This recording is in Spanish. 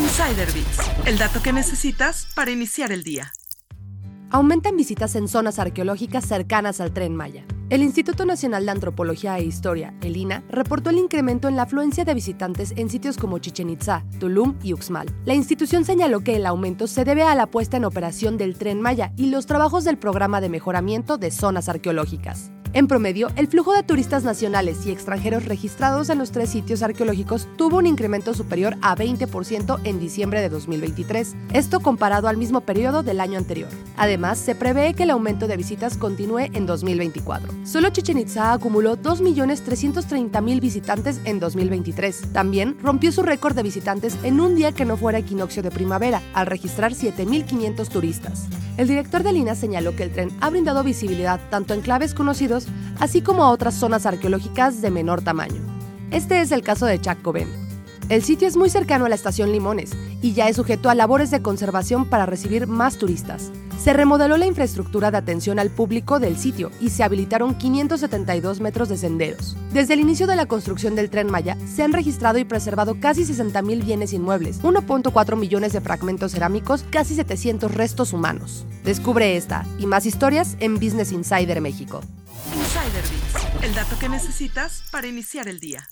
Insider Bits, el dato que necesitas para iniciar el día. Aumentan visitas en zonas arqueológicas cercanas al tren Maya. El Instituto Nacional de Antropología e Historia, el INA, reportó el incremento en la afluencia de visitantes en sitios como Chichen Itza, Tulum y Uxmal. La institución señaló que el aumento se debe a la puesta en operación del tren Maya y los trabajos del programa de mejoramiento de zonas arqueológicas. En promedio, el flujo de turistas nacionales y extranjeros registrados en los tres sitios arqueológicos tuvo un incremento superior a 20% en diciembre de 2023, esto comparado al mismo periodo del año anterior. Además, se prevé que el aumento de visitas continúe en 2024. Solo Chichen Itza acumuló 2.330.000 visitantes en 2023. También rompió su récord de visitantes en un día que no fuera equinoccio de primavera, al registrar 7.500 turistas. El director de Lina señaló que el tren ha brindado visibilidad tanto en claves conocidos así como a otras zonas arqueológicas de menor tamaño. Este es el caso de Chacoben. El sitio es muy cercano a la estación Limones y ya es sujeto a labores de conservación para recibir más turistas. Se remodeló la infraestructura de atención al público del sitio y se habilitaron 572 metros de senderos. Desde el inicio de la construcción del tren Maya, se han registrado y preservado casi 60.000 bienes inmuebles, 1.4 millones de fragmentos cerámicos, casi 700 restos humanos. Descubre esta y más historias en Business Insider México. Insider Bits, el dato que necesitas para iniciar el día.